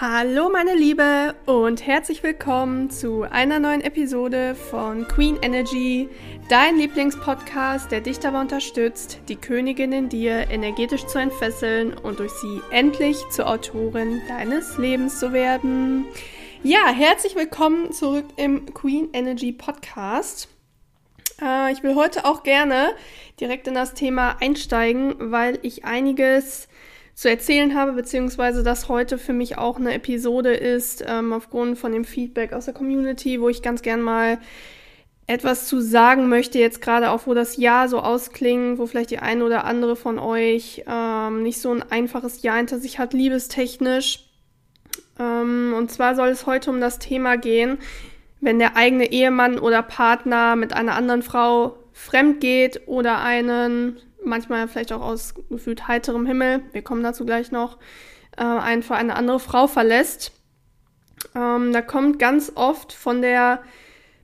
Hallo meine Liebe und herzlich willkommen zu einer neuen Episode von Queen Energy, dein Lieblingspodcast, der dich dabei unterstützt, die Königin in dir energetisch zu entfesseln und durch sie endlich zur Autorin deines Lebens zu werden. Ja, herzlich willkommen zurück im Queen Energy Podcast. Äh, ich will heute auch gerne direkt in das Thema einsteigen, weil ich einiges zu erzählen habe, beziehungsweise dass heute für mich auch eine Episode ist, ähm, aufgrund von dem Feedback aus der Community, wo ich ganz gern mal etwas zu sagen möchte, jetzt gerade auch, wo das Jahr so ausklingt, wo vielleicht die eine oder andere von euch ähm, nicht so ein einfaches Jahr hinter sich hat, liebestechnisch. Ähm, und zwar soll es heute um das Thema gehen, wenn der eigene Ehemann oder Partner mit einer anderen Frau fremd geht oder einen manchmal vielleicht auch aus gefühlt heiterem Himmel, wir kommen dazu gleich noch, äh, einfach eine andere Frau verlässt. Ähm, da kommt ganz oft von der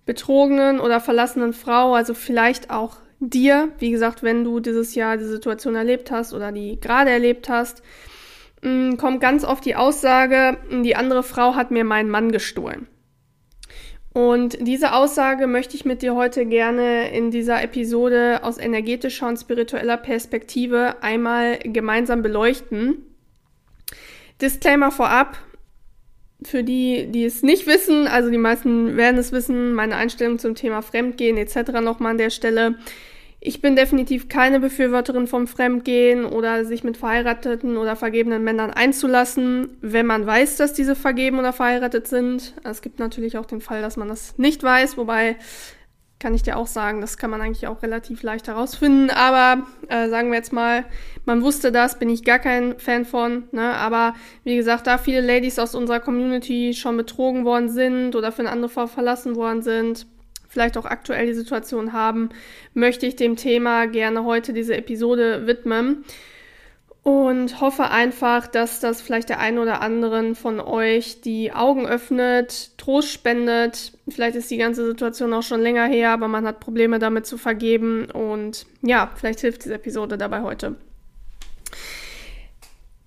betrogenen oder verlassenen Frau, also vielleicht auch dir, wie gesagt, wenn du dieses Jahr die Situation erlebt hast oder die gerade erlebt hast, mm, kommt ganz oft die Aussage, die andere Frau hat mir meinen Mann gestohlen. Und diese Aussage möchte ich mit dir heute gerne in dieser Episode aus energetischer und spiritueller Perspektive einmal gemeinsam beleuchten. Disclaimer vorab, für die, die es nicht wissen, also die meisten werden es wissen, meine Einstellung zum Thema Fremdgehen etc. nochmal an der Stelle. Ich bin definitiv keine Befürworterin vom Fremdgehen oder sich mit verheirateten oder vergebenen Männern einzulassen, wenn man weiß, dass diese vergeben oder verheiratet sind. Es gibt natürlich auch den Fall, dass man das nicht weiß, wobei kann ich dir auch sagen, das kann man eigentlich auch relativ leicht herausfinden. Aber äh, sagen wir jetzt mal, man wusste das, bin ich gar kein Fan von. Ne? Aber wie gesagt, da viele Ladies aus unserer Community schon betrogen worden sind oder für eine andere Frau verlassen worden sind, vielleicht auch aktuell die Situation haben, möchte ich dem Thema gerne heute diese Episode widmen und hoffe einfach, dass das vielleicht der einen oder anderen von euch die Augen öffnet, Trost spendet. Vielleicht ist die ganze Situation auch schon länger her, aber man hat Probleme damit zu vergeben und ja, vielleicht hilft diese Episode dabei heute.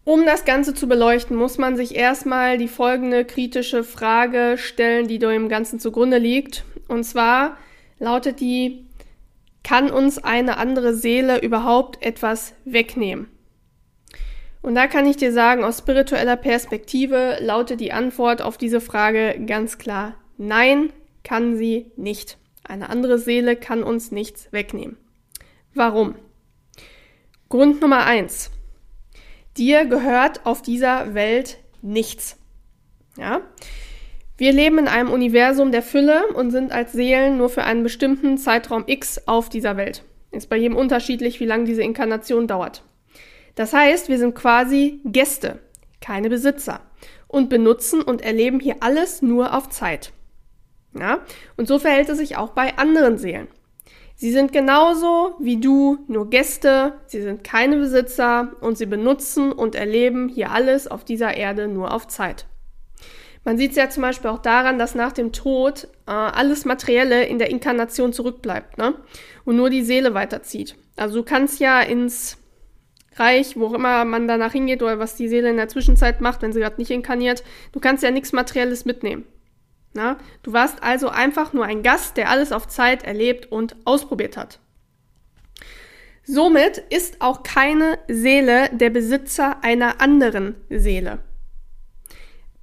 Um das Ganze zu beleuchten, muss man sich erstmal die folgende kritische Frage stellen, die dem Ganzen zugrunde liegt. Und zwar lautet die, kann uns eine andere Seele überhaupt etwas wegnehmen? Und da kann ich dir sagen, aus spiritueller Perspektive lautet die Antwort auf diese Frage ganz klar, nein, kann sie nicht. Eine andere Seele kann uns nichts wegnehmen. Warum? Grund Nummer eins. Dir gehört auf dieser Welt nichts. Ja? Wir leben in einem Universum der Fülle und sind als Seelen nur für einen bestimmten Zeitraum X auf dieser Welt. Ist bei jedem unterschiedlich, wie lange diese Inkarnation dauert. Das heißt, wir sind quasi Gäste, keine Besitzer und benutzen und erleben hier alles nur auf Zeit. Ja? Und so verhält es sich auch bei anderen Seelen. Sie sind genauso wie du, nur Gäste, sie sind keine Besitzer und sie benutzen und erleben hier alles auf dieser Erde nur auf Zeit. Man sieht es ja zum Beispiel auch daran, dass nach dem Tod äh, alles Materielle in der Inkarnation zurückbleibt ne? und nur die Seele weiterzieht. Also du kannst ja ins Reich, wo auch immer man danach hingeht oder was die Seele in der Zwischenzeit macht, wenn sie gerade nicht inkarniert, du kannst ja nichts Materielles mitnehmen. Na? Du warst also einfach nur ein Gast, der alles auf Zeit erlebt und ausprobiert hat. Somit ist auch keine Seele der Besitzer einer anderen Seele.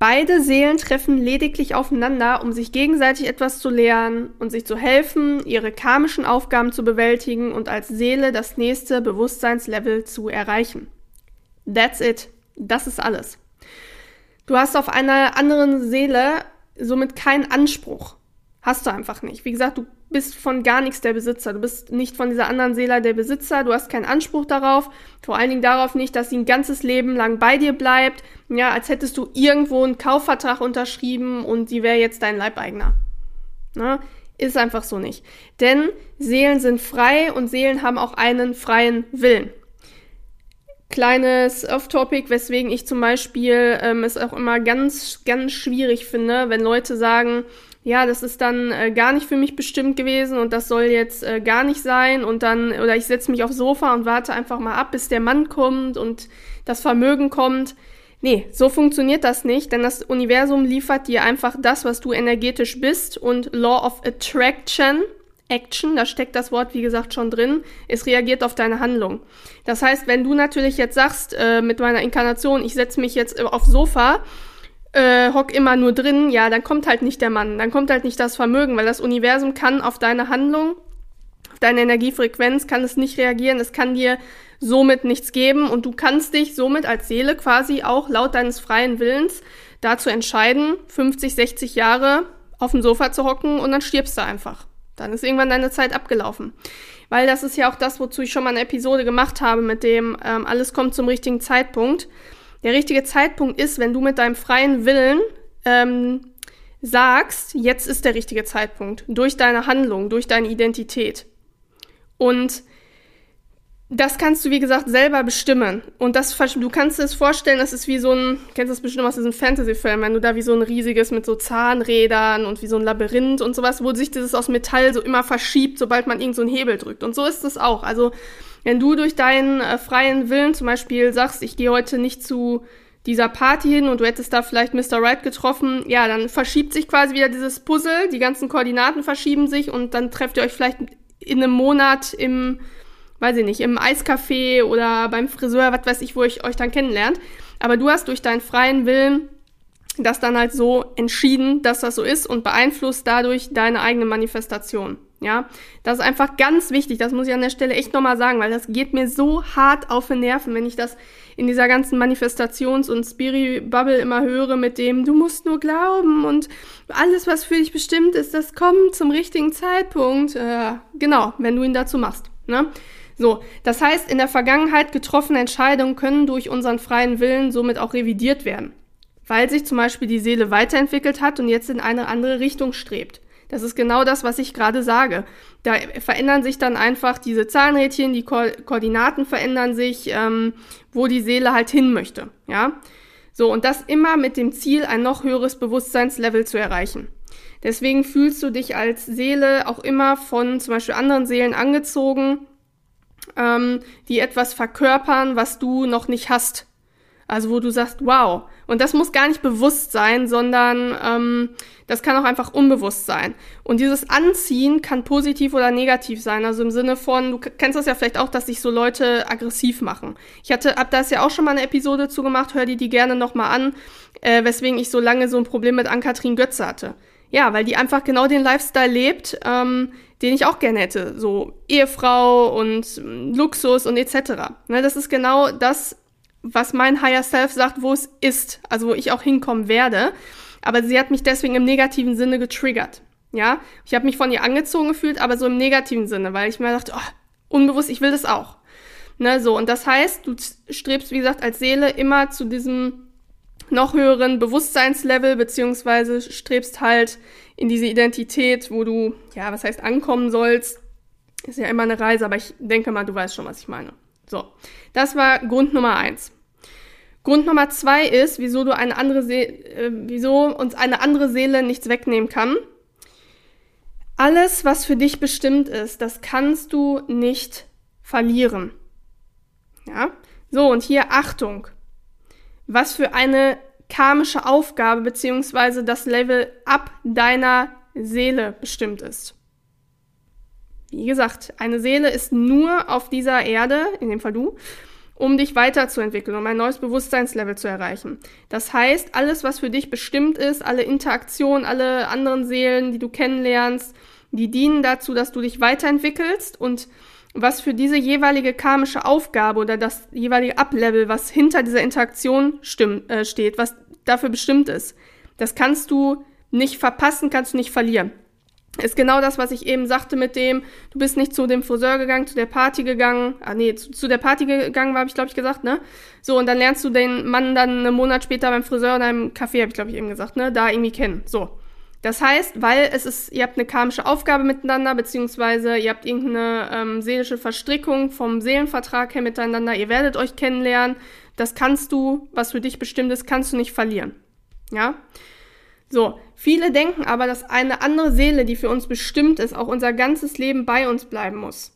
Beide Seelen treffen lediglich aufeinander, um sich gegenseitig etwas zu lernen und sich zu helfen, ihre karmischen Aufgaben zu bewältigen und als Seele das nächste Bewusstseinslevel zu erreichen. That's it. Das ist alles. Du hast auf einer anderen Seele somit keinen Anspruch. Hast du einfach nicht. Wie gesagt, du bist von gar nichts der Besitzer. Du bist nicht von dieser anderen Seele der Besitzer. Du hast keinen Anspruch darauf. Vor allen Dingen darauf nicht, dass sie ein ganzes Leben lang bei dir bleibt. Ja, als hättest du irgendwo einen Kaufvertrag unterschrieben und sie wäre jetzt dein Leibeigner. Na, ist einfach so nicht. Denn Seelen sind frei und Seelen haben auch einen freien Willen. Kleines Off-Topic, weswegen ich zum Beispiel ähm, es auch immer ganz, ganz schwierig finde, wenn Leute sagen, ja, das ist dann äh, gar nicht für mich bestimmt gewesen und das soll jetzt äh, gar nicht sein und dann, oder ich setze mich aufs Sofa und warte einfach mal ab, bis der Mann kommt und das Vermögen kommt. Nee, so funktioniert das nicht, denn das Universum liefert dir einfach das, was du energetisch bist und Law of Attraction, Action, da steckt das Wort wie gesagt schon drin, es reagiert auf deine Handlung. Das heißt, wenn du natürlich jetzt sagst äh, mit meiner Inkarnation, ich setze mich jetzt aufs Sofa, äh, hock immer nur drin, ja, dann kommt halt nicht der Mann, dann kommt halt nicht das Vermögen, weil das Universum kann auf deine Handlung, auf deine Energiefrequenz, kann es nicht reagieren, es kann dir somit nichts geben und du kannst dich somit als Seele quasi auch laut deines freien Willens dazu entscheiden, 50, 60 Jahre auf dem Sofa zu hocken und dann stirbst du einfach. Dann ist irgendwann deine Zeit abgelaufen. Weil das ist ja auch das, wozu ich schon mal eine Episode gemacht habe, mit dem ähm, alles kommt zum richtigen Zeitpunkt. Der richtige Zeitpunkt ist, wenn du mit deinem freien Willen ähm, sagst, jetzt ist der richtige Zeitpunkt, durch deine Handlung, durch deine Identität. Und das kannst du, wie gesagt, selber bestimmen. Und das, du kannst dir das vorstellen, das ist wie so ein, kennst du das bestimmt aus diesen Fantasy-Filmen, wenn du da wie so ein riesiges mit so Zahnrädern und wie so ein Labyrinth und sowas, wo sich dieses aus Metall so immer verschiebt, sobald man irgend so einen Hebel drückt. Und so ist es auch. Also, wenn du durch deinen äh, freien Willen zum Beispiel sagst, ich gehe heute nicht zu dieser Party hin und du hättest da vielleicht Mr. Right getroffen, ja, dann verschiebt sich quasi wieder dieses Puzzle, die ganzen Koordinaten verschieben sich und dann trefft ihr euch vielleicht in einem Monat im weiß ich nicht, im Eiscafé oder beim Friseur, was weiß ich, wo ich euch dann kennenlernt. Aber du hast durch deinen freien Willen das dann halt so entschieden, dass das so ist und beeinflusst dadurch deine eigene Manifestation. Ja, das ist einfach ganz wichtig. Das muss ich an der Stelle echt nochmal sagen, weil das geht mir so hart auf den Nerven, wenn ich das in dieser ganzen Manifestations- und Spirit-Bubble immer höre mit dem, du musst nur glauben und alles, was für dich bestimmt ist, das kommt zum richtigen Zeitpunkt. Äh, genau, wenn du ihn dazu machst. Ne? So, das heißt, in der Vergangenheit getroffene Entscheidungen können durch unseren freien Willen somit auch revidiert werden, weil sich zum Beispiel die Seele weiterentwickelt hat und jetzt in eine andere Richtung strebt. Das ist genau das, was ich gerade sage. Da verändern sich dann einfach diese Zahnrädchen, die Ko Koordinaten verändern sich, ähm, wo die Seele halt hin möchte. Ja, so und das immer mit dem Ziel, ein noch höheres Bewusstseinslevel zu erreichen. Deswegen fühlst du dich als Seele auch immer von zum Beispiel anderen Seelen angezogen, ähm, die etwas verkörpern, was du noch nicht hast. Also wo du sagst, wow. Und das muss gar nicht bewusst sein, sondern ähm, das kann auch einfach unbewusst sein. Und dieses Anziehen kann positiv oder negativ sein. Also im Sinne von, du kennst das ja vielleicht auch, dass sich so Leute aggressiv machen. Ich hatte, ab da ist ja auch schon mal eine Episode zugemacht, hör dir die gerne nochmal an, äh, weswegen ich so lange so ein Problem mit Ann-Kathrin Götze hatte. Ja, weil die einfach genau den Lifestyle lebt, ähm, den ich auch gerne hätte. So Ehefrau und ähm, Luxus und etc. Ne, das ist genau das, was mein Higher Self sagt, wo es ist, also wo ich auch hinkommen werde. Aber sie hat mich deswegen im negativen Sinne getriggert. Ja, ich habe mich von ihr angezogen gefühlt, aber so im negativen Sinne, weil ich mir dachte, oh, unbewusst, ich will das auch. Ne, so, und das heißt, du strebst, wie gesagt, als Seele immer zu diesem noch höheren Bewusstseinslevel, beziehungsweise strebst halt in diese Identität, wo du, ja, was heißt ankommen sollst. Ist ja immer eine Reise, aber ich denke mal, du weißt schon, was ich meine. So, das war Grund Nummer eins. Grund Nummer zwei ist, wieso du eine andere See äh, wieso uns eine andere Seele nichts wegnehmen kann. Alles, was für dich bestimmt ist, das kannst du nicht verlieren. Ja? So, und hier Achtung was für eine karmische Aufgabe beziehungsweise das Level ab deiner Seele bestimmt ist. Wie gesagt, eine Seele ist nur auf dieser Erde, in dem Fall du, um dich weiterzuentwickeln, um ein neues Bewusstseinslevel zu erreichen. Das heißt, alles, was für dich bestimmt ist, alle Interaktionen, alle anderen Seelen, die du kennenlernst, die dienen dazu, dass du dich weiterentwickelst und was für diese jeweilige karmische Aufgabe oder das jeweilige Ablevel, was hinter dieser Interaktion stimmt, äh, steht, was dafür bestimmt ist. Das kannst du nicht verpassen, kannst du nicht verlieren. Ist genau das, was ich eben sagte mit dem, du bist nicht zu dem Friseur gegangen, zu der Party gegangen, ah nee, zu, zu der Party gegangen, habe ich, glaube ich, gesagt, ne? So, und dann lernst du den Mann dann einen Monat später beim Friseur in einem Café, habe ich, glaube ich, eben gesagt, ne? Da irgendwie kennen. So. Das heißt, weil es ist, ihr habt eine karmische Aufgabe miteinander, beziehungsweise ihr habt irgendeine ähm, seelische Verstrickung vom Seelenvertrag her miteinander, ihr werdet euch kennenlernen. Das kannst du, was für dich bestimmt ist, kannst du nicht verlieren. Ja? So, viele denken aber, dass eine andere Seele, die für uns bestimmt ist, auch unser ganzes Leben bei uns bleiben muss.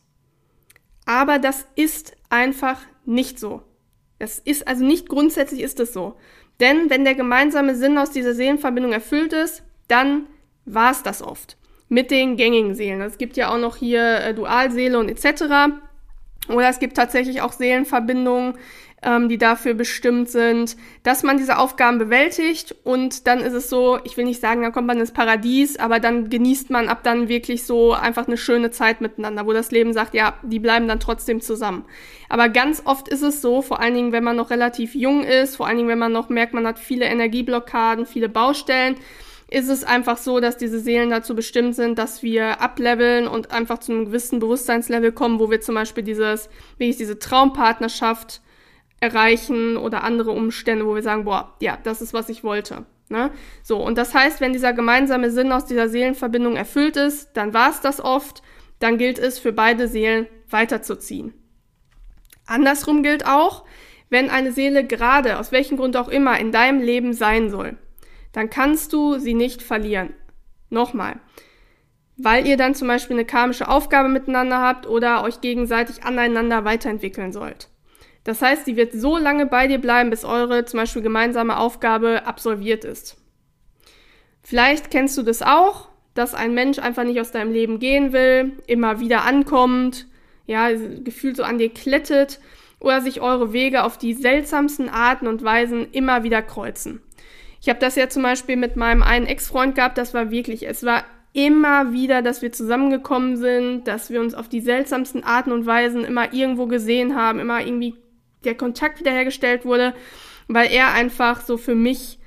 Aber das ist einfach nicht so. Das ist also nicht grundsätzlich ist es so. Denn wenn der gemeinsame Sinn aus dieser Seelenverbindung erfüllt ist, dann war es das oft. Mit den gängigen Seelen. Es gibt ja auch noch hier äh, Dualseele und etc. Oder es gibt tatsächlich auch Seelenverbindungen, ähm, die dafür bestimmt sind, dass man diese Aufgaben bewältigt und dann ist es so, ich will nicht sagen, dann kommt man ins Paradies, aber dann genießt man ab dann wirklich so einfach eine schöne Zeit miteinander, wo das Leben sagt, ja, die bleiben dann trotzdem zusammen. Aber ganz oft ist es so, vor allen Dingen, wenn man noch relativ jung ist, vor allen Dingen, wenn man noch merkt, man hat viele Energieblockaden, viele Baustellen, ist es einfach so, dass diese Seelen dazu bestimmt sind, dass wir ableveln und einfach zu einem gewissen Bewusstseinslevel kommen, wo wir zum Beispiel dieses, wie ich diese Traumpartnerschaft erreichen oder andere Umstände, wo wir sagen, boah, ja, das ist, was ich wollte. Ne? So, und das heißt, wenn dieser gemeinsame Sinn aus dieser Seelenverbindung erfüllt ist, dann war es das oft, dann gilt es für beide Seelen weiterzuziehen. Andersrum gilt auch, wenn eine Seele gerade, aus welchem Grund auch immer, in deinem Leben sein soll, dann kannst du sie nicht verlieren. Nochmal. Weil ihr dann zum Beispiel eine karmische Aufgabe miteinander habt oder euch gegenseitig aneinander weiterentwickeln sollt. Das heißt, sie wird so lange bei dir bleiben, bis eure zum Beispiel gemeinsame Aufgabe absolviert ist. Vielleicht kennst du das auch, dass ein Mensch einfach nicht aus deinem Leben gehen will, immer wieder ankommt, ja, gefühlt so an dir klettet oder sich eure Wege auf die seltsamsten Arten und Weisen immer wieder kreuzen. Ich habe das ja zum Beispiel mit meinem einen Ex-Freund gehabt, das war wirklich, es war immer wieder, dass wir zusammengekommen sind, dass wir uns auf die seltsamsten Arten und Weisen immer irgendwo gesehen haben, immer irgendwie der Kontakt wiederhergestellt wurde, weil er einfach so für mich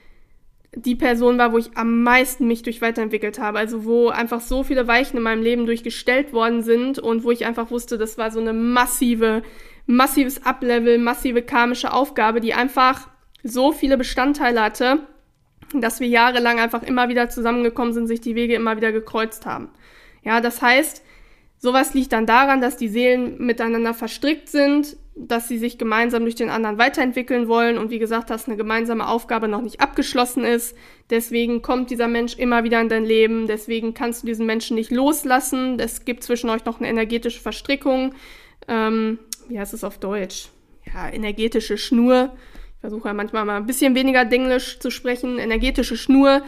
die Person war, wo ich am meisten mich durch weiterentwickelt habe. Also wo einfach so viele Weichen in meinem Leben durchgestellt worden sind und wo ich einfach wusste, das war so eine massive, massives Uplevel, massive karmische Aufgabe, die einfach so viele Bestandteile hatte, dass wir jahrelang einfach immer wieder zusammengekommen sind, sich die Wege immer wieder gekreuzt haben. Ja, das heißt, sowas liegt dann daran, dass die Seelen miteinander verstrickt sind, dass sie sich gemeinsam durch den anderen weiterentwickeln wollen und wie gesagt, dass eine gemeinsame Aufgabe noch nicht abgeschlossen ist. Deswegen kommt dieser Mensch immer wieder in dein Leben. Deswegen kannst du diesen Menschen nicht loslassen. Es gibt zwischen euch noch eine energetische Verstrickung. Ähm, wie heißt es auf Deutsch? Ja, energetische Schnur versuche ja manchmal mal ein bisschen weniger Denglisch zu sprechen, energetische Schnur,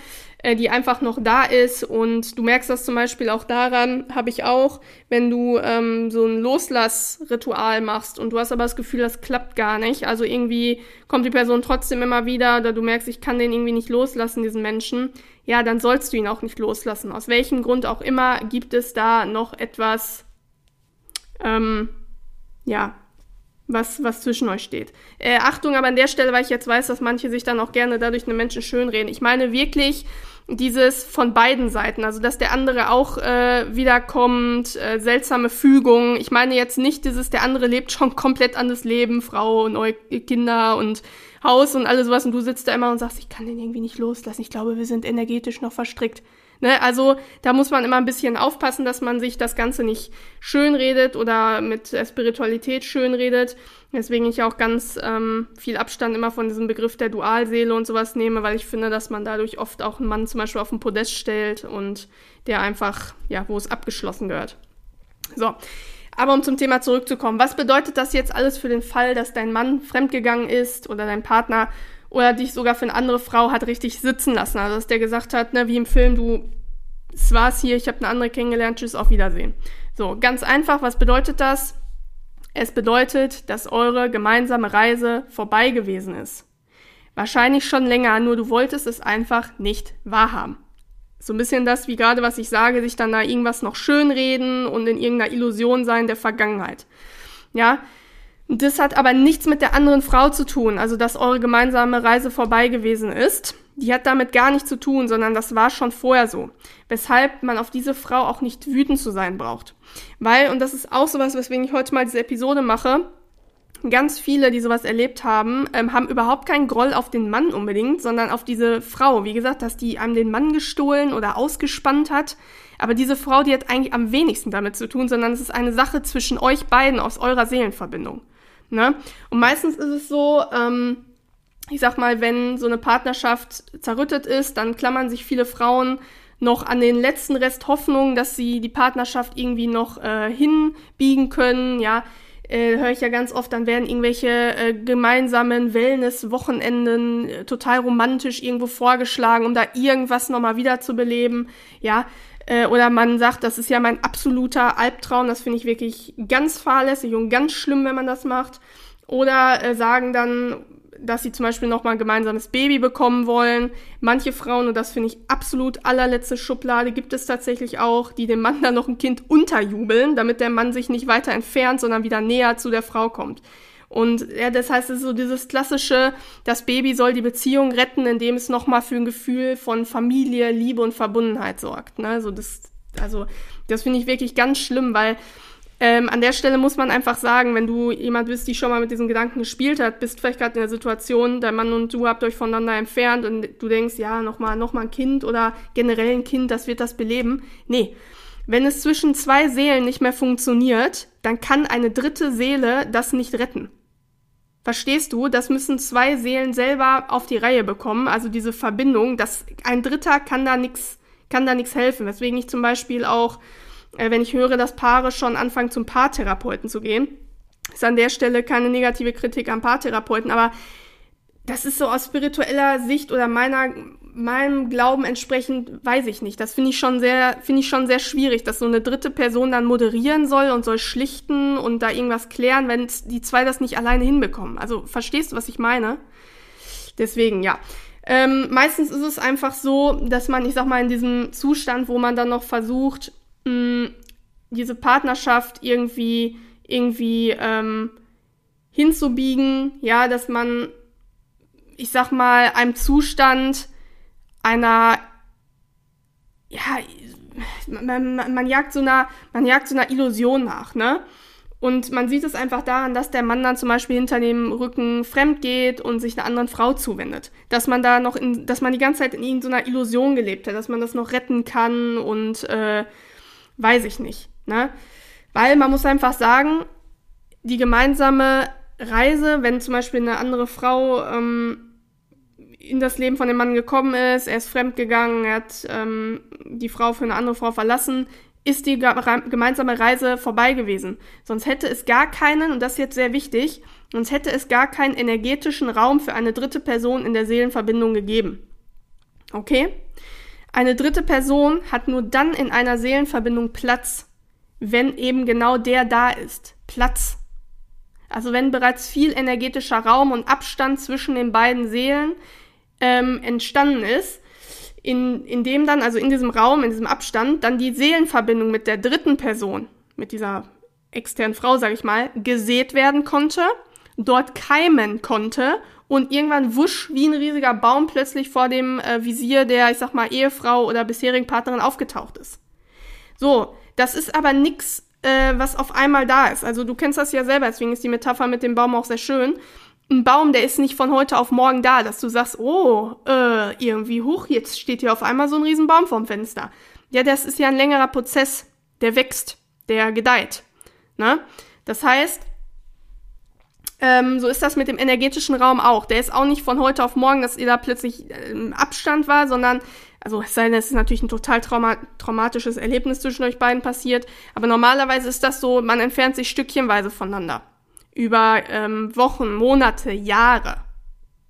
äh, die einfach noch da ist. Und du merkst das zum Beispiel auch daran, habe ich auch, wenn du ähm, so ein Loslassritual machst und du hast aber das Gefühl, das klappt gar nicht. Also irgendwie kommt die Person trotzdem immer wieder oder du merkst, ich kann den irgendwie nicht loslassen, diesen Menschen. Ja, dann sollst du ihn auch nicht loslassen. Aus welchem Grund auch immer gibt es da noch etwas, ähm, ja, was, was zwischen euch steht. Äh, Achtung aber an der Stelle, weil ich jetzt weiß, dass manche sich dann auch gerne dadurch einen Menschen schönreden. Ich meine wirklich dieses von beiden Seiten, also dass der andere auch äh, wiederkommt, äh, seltsame Fügung. Ich meine jetzt nicht dieses, der andere lebt schon komplett anderes Leben, Frau neue Kinder und Haus und alles sowas und du sitzt da immer und sagst, ich kann den irgendwie nicht loslassen. Ich glaube, wir sind energetisch noch verstrickt. Ne? Also da muss man immer ein bisschen aufpassen, dass man sich das Ganze nicht schönredet oder mit Spiritualität schönredet. Deswegen ich auch ganz ähm, viel Abstand immer von diesem Begriff der Dualseele und sowas nehme, weil ich finde, dass man dadurch oft auch einen Mann zum Beispiel auf den Podest stellt und der einfach, ja, wo es abgeschlossen gehört. So. Aber um zum Thema zurückzukommen, was bedeutet das jetzt alles für den Fall, dass dein Mann fremdgegangen ist oder dein Partner oder dich sogar für eine andere Frau hat richtig sitzen lassen. Also dass der gesagt hat, ne, wie im Film, du, es war's hier, ich habe eine andere kennengelernt, tschüss, auf Wiedersehen. So, ganz einfach, was bedeutet das? Es bedeutet, dass eure gemeinsame Reise vorbei gewesen ist. Wahrscheinlich schon länger, nur du wolltest es einfach nicht wahrhaben. So ein bisschen das, wie gerade was ich sage, sich dann da irgendwas noch schönreden und in irgendeiner Illusion sein der Vergangenheit. Ja, das hat aber nichts mit der anderen Frau zu tun, also dass eure gemeinsame Reise vorbei gewesen ist. Die hat damit gar nichts zu tun, sondern das war schon vorher so. Weshalb man auf diese Frau auch nicht wütend zu sein braucht. Weil, und das ist auch sowas, weswegen ich heute mal diese Episode mache, ganz viele, die sowas erlebt haben, ähm, haben überhaupt keinen Groll auf den Mann unbedingt, sondern auf diese Frau. Wie gesagt, dass die einem den Mann gestohlen oder ausgespannt hat. Aber diese Frau, die hat eigentlich am wenigsten damit zu tun, sondern es ist eine Sache zwischen euch beiden aus eurer Seelenverbindung. Ne? Und meistens ist es so, ähm, ich sag mal, wenn so eine Partnerschaft zerrüttet ist, dann klammern sich viele Frauen noch an den letzten Rest Hoffnung, dass sie die Partnerschaft irgendwie noch äh, hinbiegen können, ja. äh, höre ich ja ganz oft, dann werden irgendwelche äh, gemeinsamen Wellness-Wochenenden äh, total romantisch irgendwo vorgeschlagen, um da irgendwas nochmal wiederzubeleben, ja. Äh, oder man sagt, das ist ja mein absoluter Albtraum, das finde ich wirklich ganz fahrlässig und ganz schlimm, wenn man das macht. Oder äh, sagen dann, dass sie zum Beispiel nochmal ein gemeinsames Baby bekommen wollen. Manche Frauen, und das finde ich absolut allerletzte Schublade, gibt es tatsächlich auch, die dem Mann dann noch ein Kind unterjubeln, damit der Mann sich nicht weiter entfernt, sondern wieder näher zu der Frau kommt. Und ja, das heißt, es ist so dieses klassische, das Baby soll die Beziehung retten, indem es nochmal für ein Gefühl von Familie, Liebe und Verbundenheit sorgt. Ne? Also das, also das finde ich wirklich ganz schlimm, weil ähm, an der Stelle muss man einfach sagen, wenn du jemand bist, die schon mal mit diesen Gedanken gespielt hat, bist vielleicht gerade in der Situation, dein Mann und du habt euch voneinander entfernt und du denkst, ja, nochmal noch mal ein Kind oder generell ein Kind, das wird das beleben. Nee. Wenn es zwischen zwei Seelen nicht mehr funktioniert, dann kann eine dritte Seele das nicht retten. Verstehst du? Das müssen zwei Seelen selber auf die Reihe bekommen. Also diese Verbindung, dass ein Dritter kann da nichts, kann da nichts helfen. Weswegen ich zum Beispiel auch äh, wenn ich höre, dass Paare schon anfangen, zum Paartherapeuten zu gehen. Ist an der Stelle keine negative Kritik am Paartherapeuten, aber das ist so aus spiritueller Sicht oder meiner, meinem Glauben entsprechend, weiß ich nicht. Das finde ich schon sehr, finde ich schon sehr schwierig, dass so eine dritte Person dann moderieren soll und soll schlichten und da irgendwas klären, wenn die zwei das nicht alleine hinbekommen. Also verstehst du, was ich meine? Deswegen, ja. Ähm, meistens ist es einfach so, dass man, ich sag mal, in diesem Zustand, wo man dann noch versucht, mh, diese Partnerschaft irgendwie, irgendwie ähm, hinzubiegen, ja, dass man, ich sag mal, einem Zustand einer, ja, man, man, man jagt so einer, man jagt so einer Illusion nach, ne? Und man sieht es einfach daran, dass der Mann dann zum Beispiel hinter dem Rücken fremd geht und sich einer anderen Frau zuwendet. Dass man da noch in, dass man die ganze Zeit in irgendeiner Illusion gelebt hat, dass man das noch retten kann und äh, weiß ich nicht. Ne? Weil man muss einfach sagen, die gemeinsame Reise, wenn zum Beispiel eine andere Frau ähm, in das Leben von dem Mann gekommen ist, er ist fremdgegangen, er hat ähm, die Frau für eine andere Frau verlassen, ist die gemeinsame Reise vorbei gewesen. Sonst hätte es gar keinen, und das ist jetzt sehr wichtig, sonst hätte es gar keinen energetischen Raum für eine dritte Person in der Seelenverbindung gegeben. Okay? Eine dritte Person hat nur dann in einer Seelenverbindung Platz, wenn eben genau der da ist. Platz. Also wenn bereits viel energetischer Raum und Abstand zwischen den beiden Seelen ähm, entstanden ist, in, in dem dann, also in diesem Raum, in diesem Abstand, dann die Seelenverbindung mit der dritten Person, mit dieser externen Frau, sag ich mal, gesät werden konnte, dort keimen konnte und irgendwann wusch wie ein riesiger Baum plötzlich vor dem äh, Visier der, ich sag mal, Ehefrau oder bisherigen Partnerin aufgetaucht ist. So, das ist aber nix, äh, was auf einmal da ist. Also du kennst das ja selber, deswegen ist die Metapher mit dem Baum auch sehr schön. Ein Baum, der ist nicht von heute auf morgen da, dass du sagst, oh, äh, irgendwie hoch, jetzt steht hier auf einmal so ein riesen Baum vorm Fenster. Ja, das ist ja ein längerer Prozess, der wächst, der gedeiht. Ne? Das heißt, ähm, so ist das mit dem energetischen Raum auch. Der ist auch nicht von heute auf morgen, dass ihr da plötzlich äh, im Abstand war, sondern, also es sei denn, es ist natürlich ein total trauma traumatisches Erlebnis zwischen euch beiden passiert, aber normalerweise ist das so, man entfernt sich stückchenweise voneinander. Über ähm, Wochen, Monate, Jahre.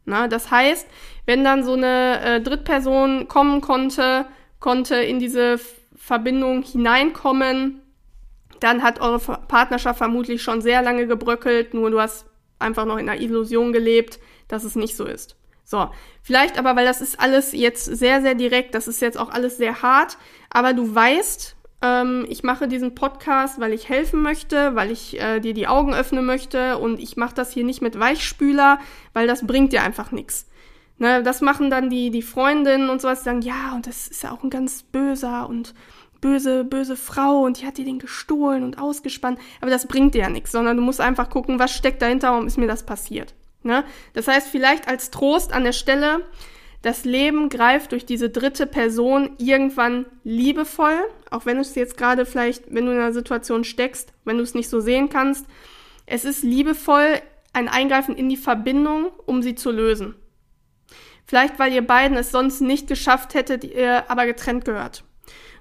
Na, das heißt, wenn dann so eine äh, Drittperson kommen konnte, konnte in diese Verbindung hineinkommen, dann hat eure Partnerschaft vermutlich schon sehr lange gebröckelt, nur du hast einfach noch in einer Illusion gelebt, dass es nicht so ist. So, vielleicht aber, weil das ist alles jetzt sehr, sehr direkt, das ist jetzt auch alles sehr hart, aber du weißt, ähm, ich mache diesen Podcast, weil ich helfen möchte, weil ich äh, dir die Augen öffnen möchte und ich mache das hier nicht mit Weichspüler, weil das bringt dir einfach nichts. Ne, das machen dann die, die Freundinnen und sowas, die sagen, ja, und das ist ja auch ein ganz böser und böse, böse Frau und die hat dir den gestohlen und ausgespannt. Aber das bringt dir ja nichts, sondern du musst einfach gucken, was steckt dahinter, warum ist mir das passiert. Ne? Das heißt, vielleicht als Trost an der Stelle, das Leben greift durch diese dritte Person irgendwann liebevoll, auch wenn es jetzt gerade vielleicht, wenn du in einer Situation steckst, wenn du es nicht so sehen kannst. Es ist liebevoll ein Eingreifen in die Verbindung, um sie zu lösen. Vielleicht, weil ihr beiden es sonst nicht geschafft hättet, ihr aber getrennt gehört.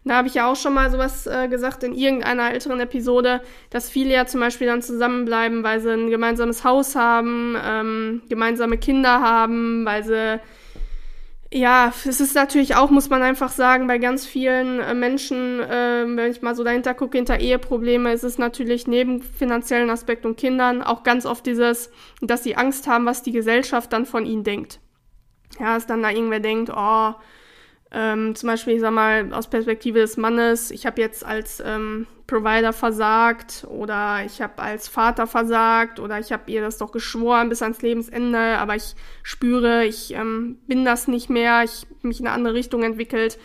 da habe ich ja auch schon mal sowas äh, gesagt in irgendeiner älteren Episode, dass viele ja zum Beispiel dann zusammenbleiben, weil sie ein gemeinsames Haus haben, ähm, gemeinsame Kinder haben, weil sie ja, es ist natürlich auch, muss man einfach sagen, bei ganz vielen äh, Menschen, äh, wenn ich mal so dahinter gucke, hinter Eheprobleme, ist es natürlich neben finanziellen Aspekt und Kindern auch ganz oft dieses, dass sie Angst haben, was die Gesellschaft dann von ihnen denkt. Ja, dass dann da irgendwer denkt, oh, ähm, zum Beispiel, ich sag mal, aus Perspektive des Mannes, ich habe jetzt als ähm, Provider versagt oder ich habe als Vater versagt oder ich habe ihr das doch geschworen bis ans Lebensende, aber ich spüre, ich ähm, bin das nicht mehr, ich mich in eine andere Richtung entwickelt.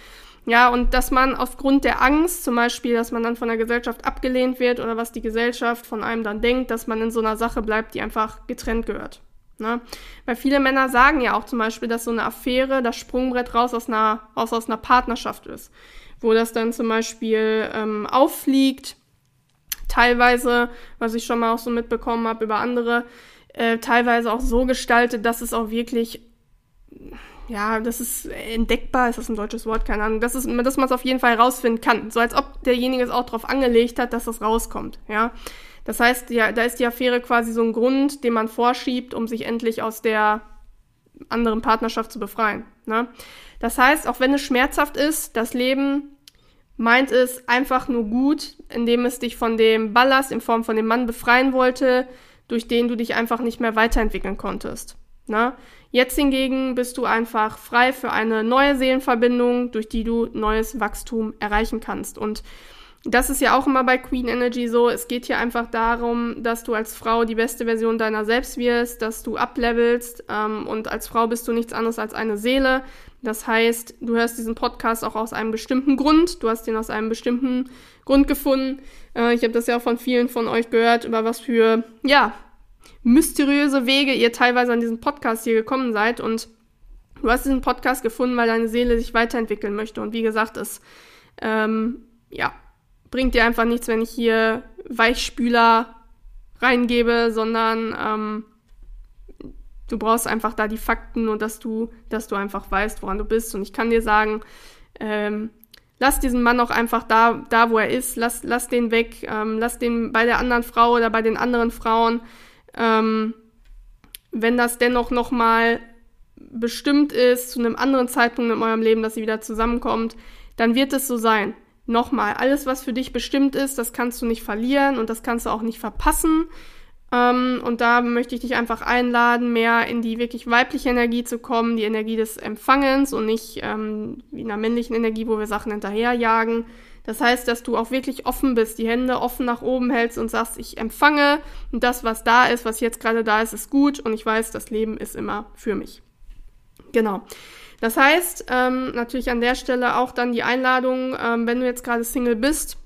Ja, und dass man aufgrund der Angst, zum Beispiel, dass man dann von der Gesellschaft abgelehnt wird oder was die Gesellschaft von einem dann denkt, dass man in so einer Sache bleibt, die einfach getrennt gehört. Ne? Weil viele Männer sagen ja auch zum Beispiel, dass so eine Affäre das Sprungbrett raus aus einer, raus aus einer Partnerschaft ist. Wo das dann zum Beispiel ähm, auffliegt, teilweise, was ich schon mal auch so mitbekommen habe über andere, äh, teilweise auch so gestaltet, dass es auch wirklich, ja, das ist entdeckbar, ist das ein deutsches Wort, keine Ahnung, dass, es, dass man es auf jeden Fall rausfinden kann. So als ob derjenige es auch darauf angelegt hat, dass das rauskommt, ja. Das heißt, ja, da ist die Affäre quasi so ein Grund, den man vorschiebt, um sich endlich aus der anderen Partnerschaft zu befreien. Ne? Das heißt, auch wenn es schmerzhaft ist, das Leben meint es einfach nur gut, indem es dich von dem Ballast in Form von dem Mann befreien wollte, durch den du dich einfach nicht mehr weiterentwickeln konntest. Ne? Jetzt hingegen bist du einfach frei für eine neue Seelenverbindung, durch die du neues Wachstum erreichen kannst. Und das ist ja auch immer bei Queen Energy so. Es geht hier einfach darum, dass du als Frau die beste Version deiner selbst wirst, dass du ablevelst. Ähm, und als Frau bist du nichts anderes als eine Seele. Das heißt, du hörst diesen Podcast auch aus einem bestimmten Grund. Du hast ihn aus einem bestimmten Grund gefunden. Äh, ich habe das ja auch von vielen von euch gehört, über was für, ja, mysteriöse Wege ihr teilweise an diesen Podcast hier gekommen seid. Und du hast diesen Podcast gefunden, weil deine Seele sich weiterentwickeln möchte. Und wie gesagt, es, ähm, ja, bringt dir einfach nichts, wenn ich hier Weichspüler reingebe, sondern ähm, du brauchst einfach da die Fakten und dass du, dass du einfach weißt, woran du bist. Und ich kann dir sagen, ähm, lass diesen Mann auch einfach da, da wo er ist, lass, lass den weg, ähm, lass den bei der anderen Frau oder bei den anderen Frauen. Ähm, wenn das dennoch nochmal bestimmt ist, zu einem anderen Zeitpunkt in eurem Leben, dass sie wieder zusammenkommt, dann wird es so sein nochmal, alles, was für dich bestimmt ist, das kannst du nicht verlieren und das kannst du auch nicht verpassen. Ähm, und da möchte ich dich einfach einladen, mehr in die wirklich weibliche Energie zu kommen, die Energie des Empfangens und nicht ähm, wie in einer männlichen Energie, wo wir Sachen hinterherjagen. Das heißt, dass du auch wirklich offen bist, die Hände offen nach oben hältst und sagst, ich empfange und das, was da ist, was jetzt gerade da ist, ist gut und ich weiß, das Leben ist immer für mich. Genau. Das heißt, ähm, natürlich an der Stelle auch dann die Einladung, ähm, wenn du jetzt gerade Single bist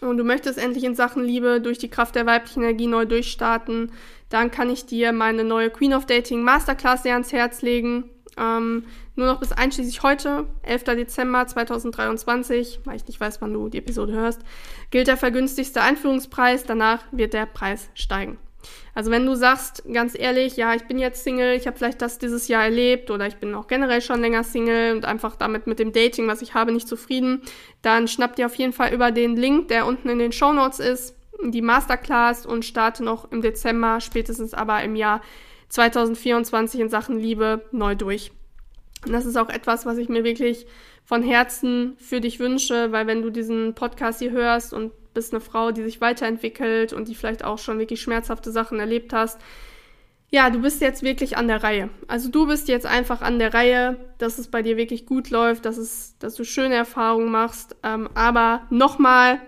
und du möchtest endlich in Sachen Liebe durch die Kraft der weiblichen Energie neu durchstarten, dann kann ich dir meine neue Queen of Dating Masterclass sehr ans Herz legen. Ähm, nur noch bis einschließlich heute, 11. Dezember 2023, weil ich nicht weiß, wann du die Episode hörst, gilt der vergünstigste Einführungspreis. Danach wird der Preis steigen. Also wenn du sagst, ganz ehrlich, ja, ich bin jetzt Single, ich habe vielleicht das dieses Jahr erlebt oder ich bin auch generell schon länger Single und einfach damit mit dem Dating, was ich habe, nicht zufrieden, dann schnapp dir auf jeden Fall über den Link, der unten in den Show Notes ist, die Masterclass und starte noch im Dezember, spätestens aber im Jahr 2024 in Sachen Liebe neu durch. Und das ist auch etwas, was ich mir wirklich von Herzen für dich wünsche, weil wenn du diesen Podcast hier hörst und bist eine Frau, die sich weiterentwickelt und die vielleicht auch schon wirklich schmerzhafte Sachen erlebt hast. Ja, du bist jetzt wirklich an der Reihe. Also du bist jetzt einfach an der Reihe, dass es bei dir wirklich gut läuft, dass, es, dass du schöne Erfahrungen machst. Ähm, aber nochmal,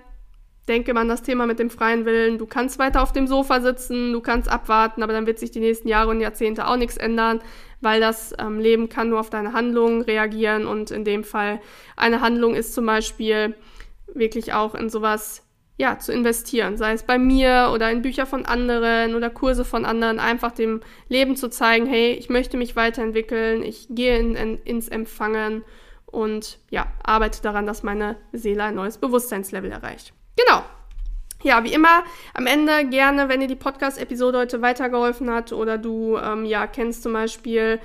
denke man das Thema mit dem freien Willen. Du kannst weiter auf dem Sofa sitzen, du kannst abwarten, aber dann wird sich die nächsten Jahre und Jahrzehnte auch nichts ändern, weil das ähm, Leben kann nur auf deine Handlungen reagieren und in dem Fall eine Handlung ist zum Beispiel wirklich auch in sowas ja, zu investieren, sei es bei mir oder in Bücher von anderen oder Kurse von anderen, einfach dem Leben zu zeigen, hey, ich möchte mich weiterentwickeln, ich gehe in, in, ins Empfangen und ja, arbeite daran, dass meine Seele ein neues Bewusstseinslevel erreicht. Genau. Ja, wie immer, am Ende gerne, wenn dir die Podcast-Episode heute weitergeholfen hat oder du, ähm, ja, kennst zum Beispiel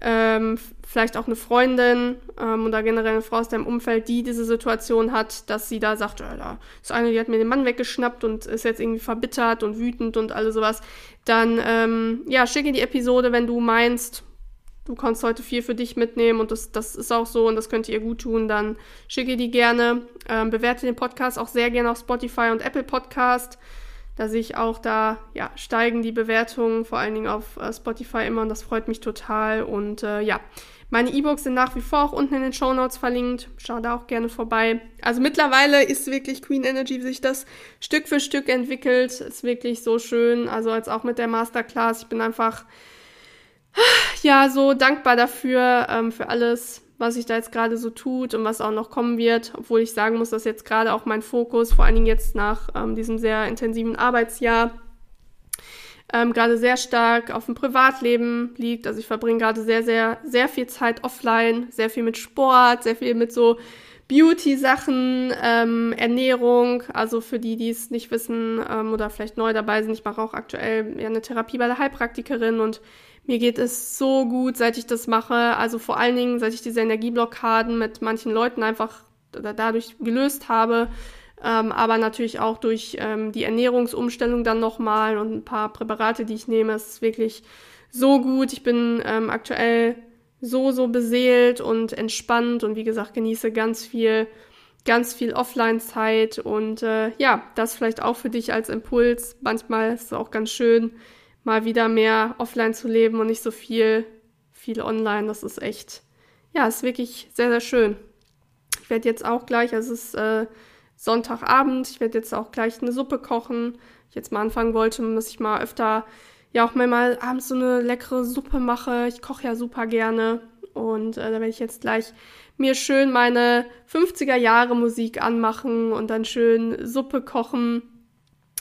ähm, vielleicht auch eine Freundin ähm, oder generell eine Frau aus deinem Umfeld, die diese Situation hat, dass sie da sagt, ja, da ist eine, die hat mir den Mann weggeschnappt und ist jetzt irgendwie verbittert und wütend und alles sowas, dann ähm, ja, schicke die Episode, wenn du meinst, du kannst heute viel für dich mitnehmen und das, das ist auch so und das könnte ihr gut tun, dann schicke die gerne. Ähm, bewerte den Podcast auch sehr gerne auf Spotify und Apple Podcast. Da sehe ich auch, da ja, steigen die Bewertungen, vor allen Dingen auf äh, Spotify immer und das freut mich total. Und äh, ja, meine E-Books sind nach wie vor auch unten in den Show Notes verlinkt. Schau da auch gerne vorbei. Also mittlerweile ist wirklich Queen Energy, wie sich das Stück für Stück entwickelt. Ist wirklich so schön. Also als auch mit der Masterclass. Ich bin einfach ja, so dankbar dafür, ähm, für alles, was sich da jetzt gerade so tut und was auch noch kommen wird, obwohl ich sagen muss, dass jetzt gerade auch mein Fokus, vor allen Dingen jetzt nach ähm, diesem sehr intensiven Arbeitsjahr, ähm, gerade sehr stark auf dem Privatleben liegt. Also ich verbringe gerade sehr, sehr, sehr viel Zeit offline, sehr viel mit Sport, sehr viel mit so Beauty-Sachen, ähm, Ernährung. Also für die, die es nicht wissen ähm, oder vielleicht neu dabei sind, ich mache auch aktuell ja eine Therapie bei der Heilpraktikerin und mir geht es so gut, seit ich das mache. Also vor allen Dingen, seit ich diese Energieblockaden mit manchen Leuten einfach dadurch gelöst habe. Ähm, aber natürlich auch durch ähm, die Ernährungsumstellung dann nochmal und ein paar Präparate, die ich nehme. Es ist wirklich so gut. Ich bin ähm, aktuell so, so beseelt und entspannt und wie gesagt, genieße ganz viel, ganz viel Offline-Zeit und äh, ja, das vielleicht auch für dich als Impuls. Manchmal ist es auch ganz schön, mal wieder mehr offline zu leben und nicht so viel, viel online. Das ist echt, ja, ist wirklich sehr, sehr schön. Ich werde jetzt auch gleich, also es ist äh, Sonntagabend, ich werde jetzt auch gleich eine Suppe kochen. Ich jetzt mal anfangen wollte, dass ich mal öfter, ja auch mal, mal abends so eine leckere Suppe mache. Ich koche ja super gerne. Und äh, da werde ich jetzt gleich mir schön meine 50er Jahre Musik anmachen und dann schön Suppe kochen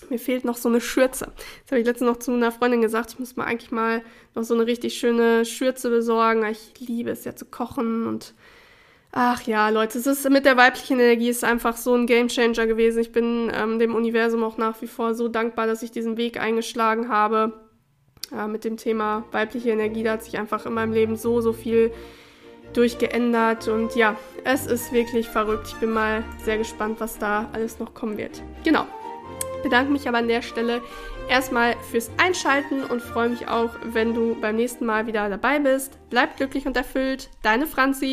mir fehlt noch so eine Schürze. Das habe ich letztens noch zu einer Freundin gesagt. Ich muss mal eigentlich mal noch so eine richtig schöne Schürze besorgen. Ich liebe es ja zu kochen und ach ja, Leute, es ist mit der weiblichen Energie ist einfach so ein Gamechanger gewesen. Ich bin ähm, dem Universum auch nach wie vor so dankbar, dass ich diesen Weg eingeschlagen habe. Äh, mit dem Thema weibliche Energie, da hat sich einfach in meinem Leben so, so viel durchgeändert und ja, es ist wirklich verrückt. Ich bin mal sehr gespannt, was da alles noch kommen wird. Genau bedanke mich aber an der Stelle erstmal fürs Einschalten und freue mich auch, wenn du beim nächsten Mal wieder dabei bist. Bleib glücklich und erfüllt. Deine Franzi.